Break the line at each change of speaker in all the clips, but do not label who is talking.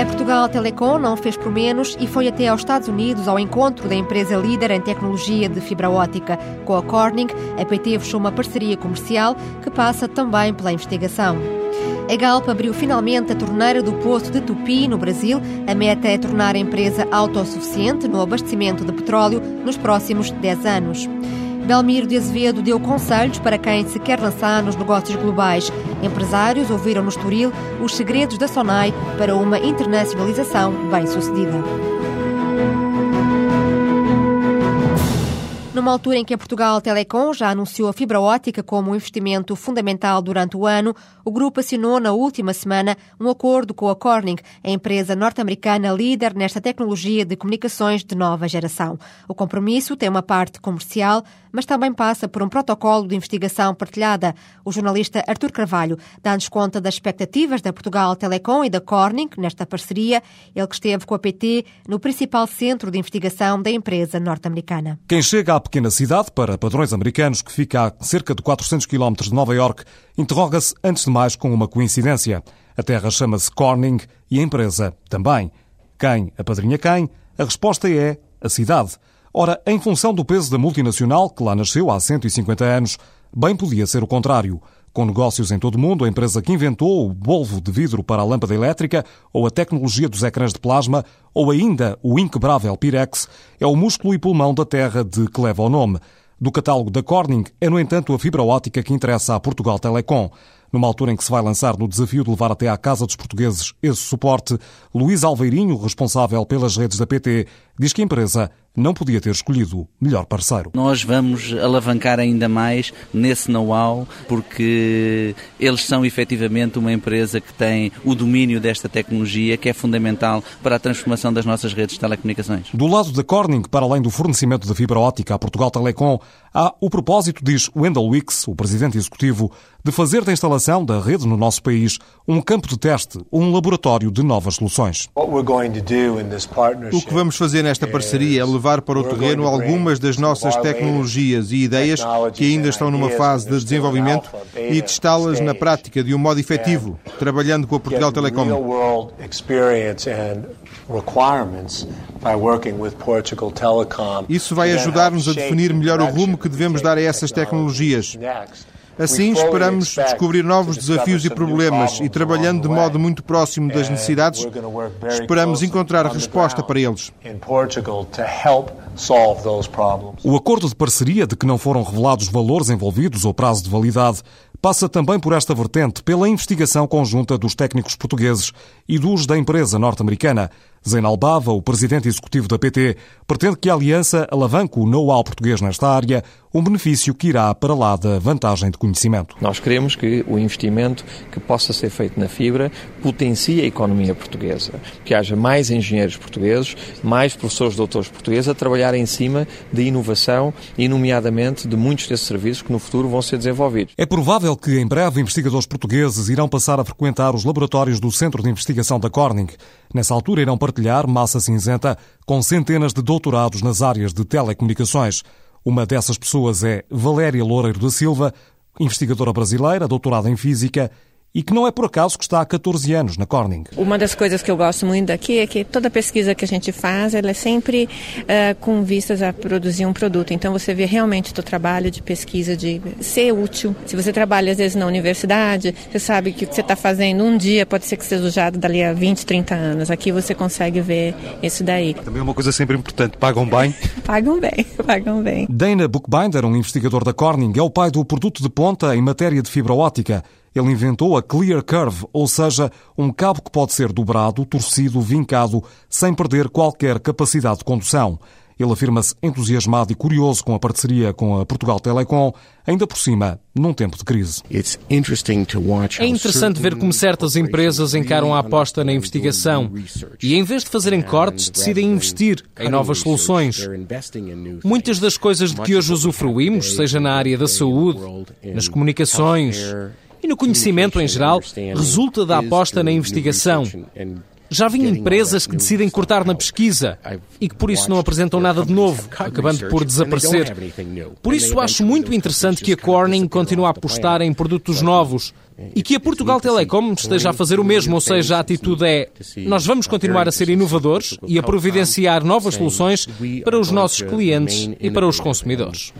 A Portugal Telecom não fez por menos e foi até aos Estados Unidos ao encontro da empresa líder em tecnologia de fibra ótica. Com a Corning, a PT fechou uma parceria comercial que passa também pela investigação. A Galp abriu finalmente a torneira do Poço de Tupi, no Brasil. A meta é tornar a empresa autossuficiente no abastecimento de petróleo nos próximos 10 anos. Belmiro de Azevedo deu conselhos para quem se quer lançar nos negócios globais. Empresários ouviram no Estoril os segredos da Sonai para uma internacionalização bem-sucedida. Numa altura em que a Portugal Telecom já anunciou a fibra ótica como um investimento fundamental durante o ano, o grupo assinou na última semana um acordo com a Corning, a empresa norte-americana líder nesta tecnologia de comunicações de nova geração. O compromisso tem uma parte comercial, mas também passa por um protocolo de investigação partilhada. O jornalista Artur Carvalho dá-nos conta das expectativas da Portugal Telecom e da Corning nesta parceria, ele que esteve com a PT no principal centro de investigação da empresa norte-americana.
Quem chega à pequena cidade, para padrões americanos, que fica a cerca de 400 km de Nova York, interroga-se, antes de mais, com uma coincidência. A terra chama-se Corning e a empresa também. Quem apadrinha quem? A resposta é a cidade. Ora, em função do peso da multinacional, que lá nasceu há 150 anos, bem podia ser o contrário. Com negócios em todo o mundo, a empresa que inventou o bolvo de vidro para a lâmpada elétrica, ou a tecnologia dos ecrãs de plasma, ou ainda o inquebrável Pirex, é o músculo e pulmão da terra de que leva o nome. Do catálogo da Corning é, no entanto, a fibra ótica que interessa à Portugal Telecom. Numa altura em que se vai lançar no desafio de levar até à casa dos portugueses esse suporte, Luís Alveirinho, responsável pelas redes da PT, diz que a empresa não podia ter escolhido melhor parceiro.
Nós vamos alavancar ainda mais nesse know-how, porque eles são efetivamente uma empresa que tem o domínio desta tecnologia que é fundamental para a transformação das nossas redes de telecomunicações.
Do lado da Corning, para além do fornecimento da fibra óptica à Portugal Telecom, há o propósito, diz Wendell Wicks, o presidente executivo, de fazer da instalação da rede no nosso país um campo de teste, um laboratório de novas soluções.
O que vamos fazer nesta parceria é levar para o terreno algumas das nossas tecnologias e ideias que ainda estão numa fase de desenvolvimento e testá-las na prática de um modo efetivo, trabalhando com a Portugal Telecom. Isso vai ajudar-nos a definir melhor o rumo que devemos dar a essas tecnologias. Assim, esperamos descobrir novos desafios e problemas e, trabalhando de modo muito próximo das necessidades, esperamos encontrar resposta para eles.
O acordo de parceria, de que não foram revelados valores envolvidos ou prazo de validade, passa também por esta vertente, pela investigação conjunta dos técnicos portugueses e dos da empresa norte-americana. Zainal Bava, o presidente executivo da PT, pretende que a aliança alavanque o know-how português nesta área, um benefício que irá para lá da vantagem de conhecimento.
Nós queremos que o investimento que possa ser feito na fibra potencie a economia portuguesa, que haja mais engenheiros portugueses, mais professores doutores portugueses a trabalhar em cima de inovação e, nomeadamente, de muitos desses serviços que no futuro vão ser desenvolvidos.
É provável que em breve investigadores portugueses irão passar a frequentar os laboratórios do Centro de Investigação da Corning. Nessa altura irão partilhar massa cinzenta com centenas de doutorados nas áreas de telecomunicações. Uma dessas pessoas é Valéria Loureiro da Silva, investigadora brasileira, doutorada em Física e que não é por acaso que está há 14 anos na Corning.
Uma das coisas que eu gosto muito daqui é que toda pesquisa que a gente faz, ela é sempre uh, com vistas a produzir um produto. Então você vê realmente o trabalho de pesquisa, de ser útil. Se você trabalha às vezes na universidade, você sabe que o que você está fazendo um dia pode ser que seja usado dali a 20, 30 anos. Aqui você consegue ver isso daí.
Também é uma coisa sempre importante, pagam bem?
pagam bem, pagam bem.
Dana Bookbinder, um investigador da Corning, é o pai do produto de ponta em matéria de fibra óptica. Ele inventou a Clear Curve, ou seja, um cabo que pode ser dobrado, torcido, vincado, sem perder qualquer capacidade de condução. Ele afirma-se entusiasmado e curioso com a parceria com a Portugal Telecom, ainda por cima, num tempo de crise.
É interessante ver como certas empresas encaram a aposta na investigação e, em vez de fazerem cortes, decidem investir em novas soluções. Muitas das coisas de que hoje usufruímos, seja na área da saúde, nas comunicações e no conhecimento em geral, resulta da aposta na investigação. Já vi empresas que decidem cortar na pesquisa e que por isso não apresentam nada de novo, acabando por desaparecer. Por isso acho muito interessante que a Corning continue a apostar em produtos novos e que a Portugal Telecom esteja a fazer o mesmo, ou seja, a atitude é nós vamos continuar a ser inovadores e a providenciar novas soluções para os nossos clientes e para os consumidores.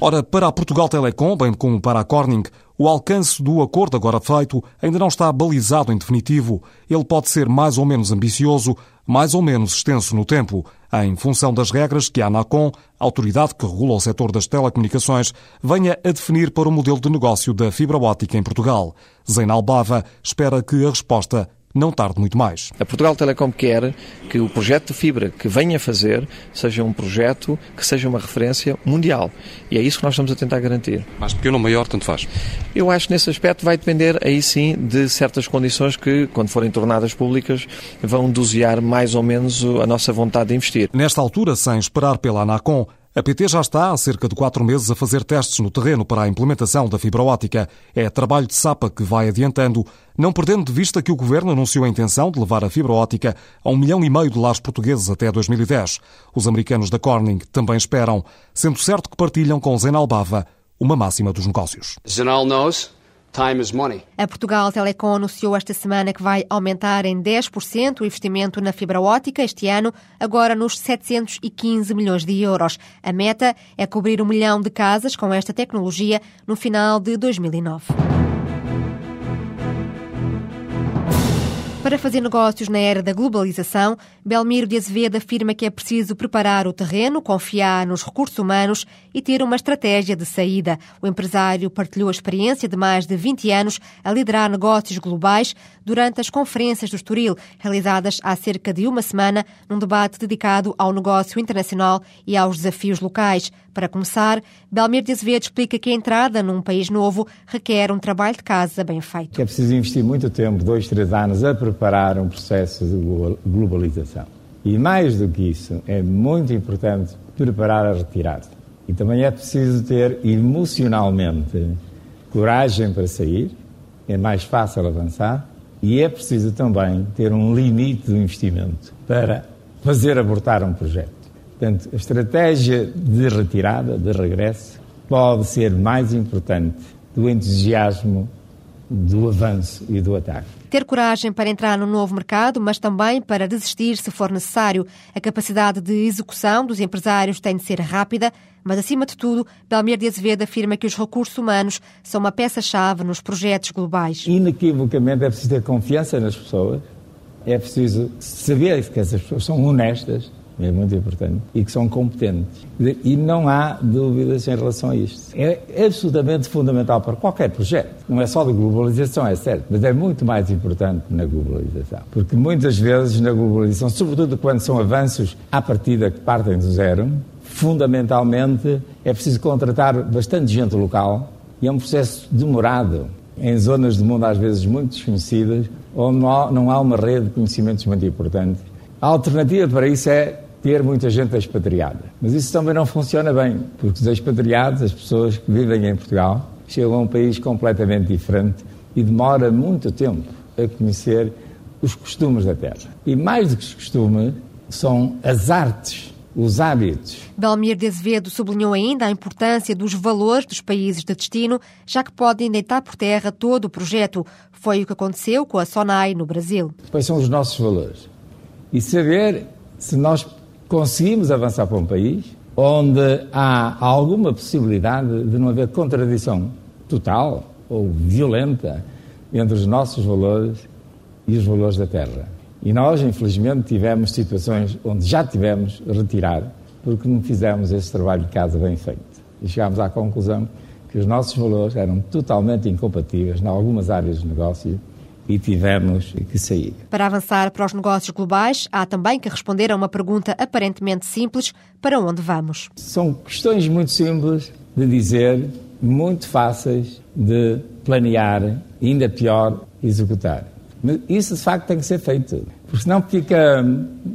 Ora, para a Portugal Telecom, bem como para a Corning, o alcance do acordo agora feito ainda não está balizado em definitivo. Ele pode ser mais ou menos ambicioso, mais ou menos extenso no tempo, em função das regras que a ANACOM, a autoridade que regula o setor das telecomunicações, venha a definir para o modelo de negócio da fibra óptica em Portugal. Zainal Bava espera que a resposta não tarde muito mais.
A Portugal Telecom quer que o projeto de fibra que venha fazer seja um projeto que seja uma referência mundial. E é isso que nós estamos a tentar garantir.
Mais pequeno ou maior, tanto faz?
Eu acho que nesse aspecto vai depender, aí sim, de certas condições que, quando forem tornadas públicas, vão dosear mais ou menos a nossa vontade de investir.
Nesta altura, sem esperar pela ANACOM, a PT já está há cerca de quatro meses a fazer testes no terreno para a implementação da fibra ótica. É trabalho de SAPA que vai adiantando, não perdendo de vista que o governo anunciou a intenção de levar a fibra ótica a um milhão e meio de lares portugueses até 2010. Os americanos da Corning também esperam, sendo certo que partilham com Zenal Bava uma máxima dos negócios.
Zenal knows Time is money.
A Portugal Telecom anunciou esta semana que vai aumentar em 10% o investimento na fibra ótica este ano, agora nos 715 milhões de euros. A meta é cobrir um milhão de casas com esta tecnologia no final de 2009. Para fazer negócios na era da globalização, Belmiro de Azevedo afirma que é preciso preparar o terreno, confiar nos recursos humanos e ter uma estratégia de saída. O empresário partilhou a experiência de mais de 20 anos a liderar negócios globais durante as conferências do Estoril, realizadas há cerca de uma semana, num debate dedicado ao negócio internacional e aos desafios locais. Para começar, Belmiro de Azevedo explica que a entrada num país novo requer um trabalho de casa bem feito.
É preciso investir muito tempo, dois, três anos, a preparar um processo de globalização. E mais do que isso, é muito importante preparar a retirada. E também é preciso ter emocionalmente coragem para sair, é mais fácil avançar, e é preciso também ter um limite do investimento para fazer abortar um projeto. Portanto, a estratégia de retirada, de regresso, pode ser mais importante do entusiasmo do avanço e do ataque.
Ter coragem para entrar no novo mercado, mas também para desistir se for necessário. A capacidade de execução dos empresários tem de ser rápida, mas acima de tudo, Belmir de Azevedo afirma que os recursos humanos são uma peça-chave nos projetos globais.
Inequivocamente é preciso ter confiança nas pessoas, é preciso saber que essas pessoas são honestas, é muito importante, e que são competentes. E não há dúvidas em relação a isto. É absolutamente fundamental para qualquer projeto. Não é só de globalização, é certo, mas é muito mais importante na globalização. Porque muitas vezes na globalização, sobretudo quando são avanços à partida que partem do zero, fundamentalmente é preciso contratar bastante gente local e é um processo demorado em zonas do mundo às vezes muito desconhecidas, onde não há uma rede de conhecimentos muito importante. A alternativa para isso é ter muita gente expatriada. Mas isso também não funciona bem, porque os expatriados, as pessoas que vivem em Portugal, chegam a um país completamente diferente e demora muito tempo a conhecer os costumes da terra. E mais do que os costumes, são as artes, os hábitos.
Belmir de Azevedo sublinhou ainda a importância dos valores dos países de destino, já que podem deitar por terra todo o projeto. Foi o que aconteceu com a SONAI no Brasil.
Quais são os nossos valores? E saber se nós conseguimos avançar para um país onde há alguma possibilidade de não haver contradição total ou violenta entre os nossos valores e os valores da terra. E nós, infelizmente, tivemos situações onde já tivemos retirar porque não fizemos esse trabalho de casa bem feito. E chegámos à conclusão que os nossos valores eram totalmente incompatíveis em algumas áreas de negócio e tivemos que sair.
Para avançar para os negócios globais, há também que responder a uma pergunta aparentemente simples: para onde vamos?
São questões muito simples de dizer, muito fáceis de planear e ainda pior, executar. Mas isso de facto tem que ser feito, porque senão fica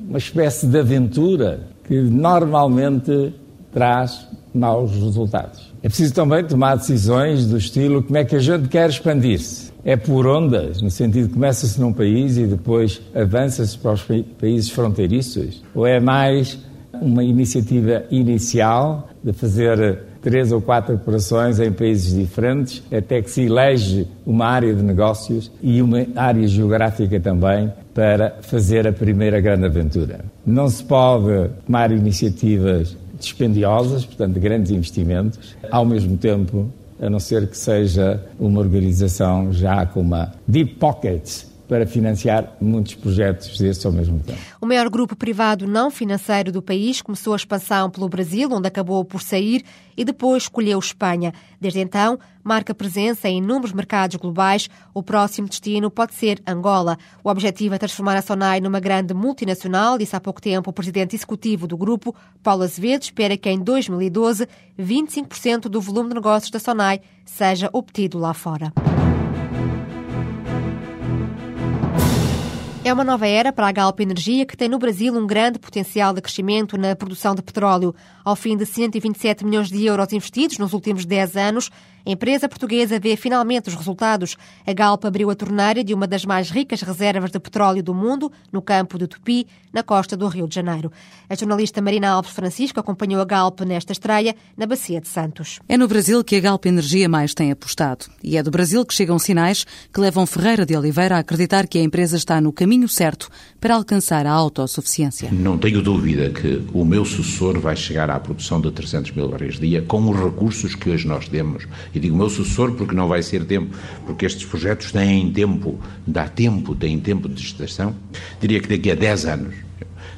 uma espécie de aventura que normalmente traz maus resultados. É preciso também tomar decisões do estilo como é que a gente quer expandir-se. É por ondas, no sentido que começa-se num país e depois avança-se para os países fronteiriços? Ou é mais uma iniciativa inicial de fazer três ou quatro operações em países diferentes, até que se elege uma área de negócios e uma área geográfica também para fazer a primeira grande aventura. Não se pode tomar iniciativas dispendiosas, portanto, de grandes investimentos, ao mesmo tempo, a não ser que seja uma organização já com uma deep pocket para financiar muitos projetos desses ao mesmo tempo.
O maior grupo privado não financeiro do país começou a expansão pelo Brasil, onde acabou por sair, e depois escolheu Espanha. Desde então, marca presença em inúmeros mercados globais. O próximo destino pode ser Angola. O objetivo é transformar a Sonai numa grande multinacional, disse há pouco tempo o presidente executivo do grupo, Paulo Azevedo, espera que em 2012 25% do volume de negócios da Sonai seja obtido lá fora. É uma nova era para a Galp Energia, que tem no Brasil um grande potencial de crescimento na produção de petróleo. Ao fim de 127 milhões de euros investidos nos últimos 10 anos, a empresa portuguesa vê finalmente os resultados. A Galp abriu a torneira de uma das mais ricas reservas de petróleo do mundo, no campo de Tupi, na costa do Rio de Janeiro. A jornalista Marina Alves Francisco acompanhou a Galp nesta estreia na Bacia de Santos.
É no Brasil que a Galp Energia mais tem apostado. E é do Brasil que chegam sinais que levam Ferreira de Oliveira a acreditar que a empresa está no caminho certo para alcançar a autossuficiência.
Não tenho dúvida que o meu sucessor vai chegar à produção de 300 mil barris dia com os recursos que hoje nós temos e digo meu sucessor porque não vai ser tempo, porque estes projetos têm tempo, dá tempo, têm tempo de gestação. Diria que daqui a 10 anos,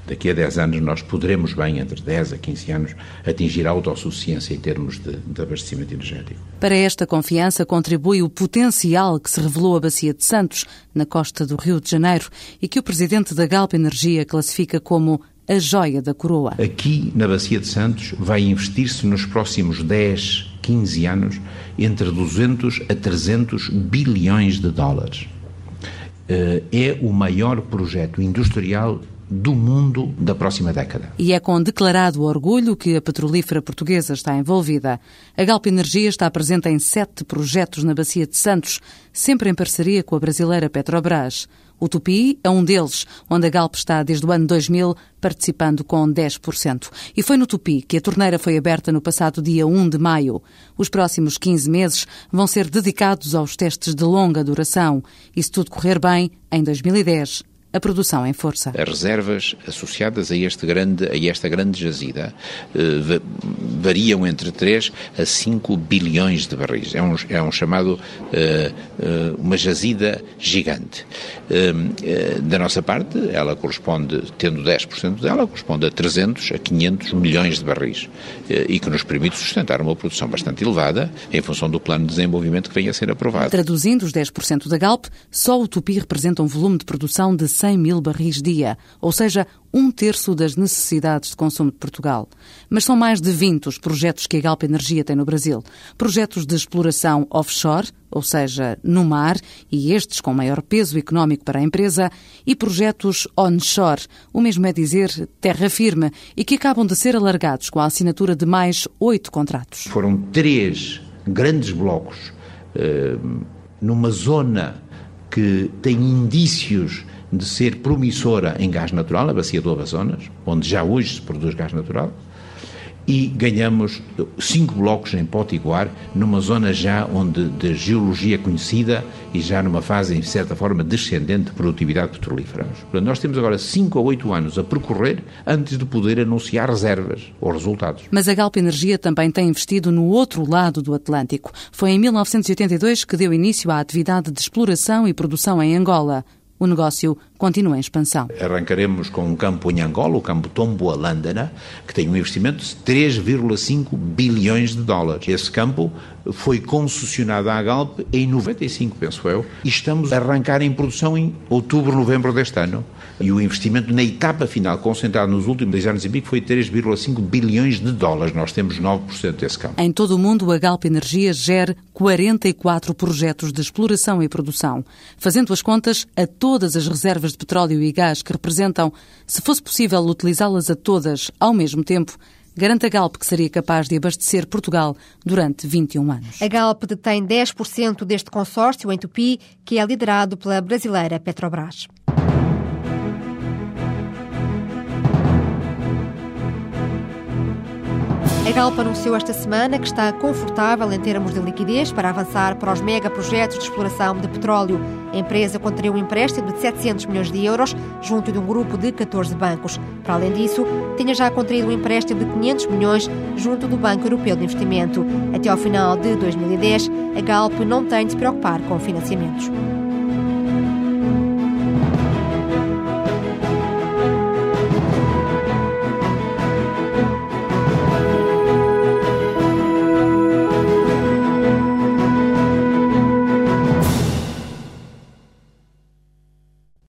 daqui a 10 anos nós poderemos bem, entre 10 a 15 anos, atingir a autossuficiência em termos de, de abastecimento energético.
Para esta confiança contribui o potencial que se revelou a Bacia de Santos, na costa do Rio de Janeiro, e que o presidente da Galp Energia classifica como a joia da coroa.
Aqui na Bacia de Santos vai investir-se nos próximos 10, 15 anos entre 200 a 300 bilhões de dólares. Eh, é o maior projeto industrial do mundo da próxima década.
E é com declarado orgulho que a petrolífera portuguesa está envolvida. A Galp Energia está presente em sete projetos na Bacia de Santos, sempre em parceria com a brasileira Petrobras. O Tupi é um deles, onde a Galp está desde o ano 2000 participando com 10%. E foi no Tupi que a torneira foi aberta no passado dia 1 de maio. Os próximos 15 meses vão ser dedicados aos testes de longa duração. E se tudo correr bem, em 2010 a produção em força.
As reservas associadas a, este grande, a esta grande jazida eh, variam entre 3 a 5 bilhões de barris. É um, é um chamado eh, eh, uma jazida gigante. da nossa parte, ela corresponde, tendo 10% dela, corresponde a 300 a 500 milhões de barris e que nos permite sustentar uma produção bastante elevada em função do plano de desenvolvimento que venha a ser aprovado.
Traduzindo os 10% da Galp, só o Tupi representa um volume de produção de 100 mil barris dia, ou seja, um terço das necessidades de consumo de Portugal. Mas são mais de 20 os projetos que a Galp Energia tem no Brasil. Projetos de exploração offshore, ou seja, no mar, e estes com maior peso económico para a empresa, e projetos onshore, o mesmo é dizer terra firme, e que acabam de ser alargados com a assinatura de mais oito contratos.
Foram três grandes blocos eh, numa zona que tem indícios de ser promissora em gás natural, a bacia do Amazonas, onde já hoje se produz gás natural, e ganhamos cinco blocos em Potiguar, numa zona já onde de geologia conhecida e já numa fase, em certa forma, descendente de produtividade petrolífera. Portanto, nós temos agora cinco a oito anos a percorrer antes de poder anunciar reservas ou resultados.
Mas a Galp Energia também tem investido no outro lado do Atlântico. Foi em 1982 que deu início à atividade de exploração e produção em Angola. O negócio continua em expansão.
Arrancaremos com um campo em Angola, o campo Tomboa Lândana, que tem um investimento de 3,5 bilhões de dólares. Esse campo foi concessionado à Galp em 95, penso eu, e estamos a arrancar em produção em outubro, novembro deste ano. E o investimento na etapa final, concentrado nos últimos 10 anos e pico, foi 3,5 bilhões de dólares. Nós temos 9% desse campo.
Em todo o mundo, a Galp Energia gera 44 projetos de exploração e produção, fazendo as contas a todas as reservas reservas de petróleo e gás que representam, se fosse possível utilizá-las a todas ao mesmo tempo, garante a Galp que seria capaz de abastecer Portugal durante 21 anos.
A Galp detém 10% deste consórcio em Tupi, que é liderado pela brasileira Petrobras. A Galp anunciou esta semana que está confortável em termos de liquidez para avançar para os megaprojetos de exploração de petróleo. A empresa contraiu um empréstimo de 700 milhões de euros junto de um grupo de 14 bancos. Para além disso, tinha já contraído um empréstimo de 500 milhões junto do Banco Europeu de Investimento. Até ao final de 2010, a Galp não tem de se preocupar com financiamentos.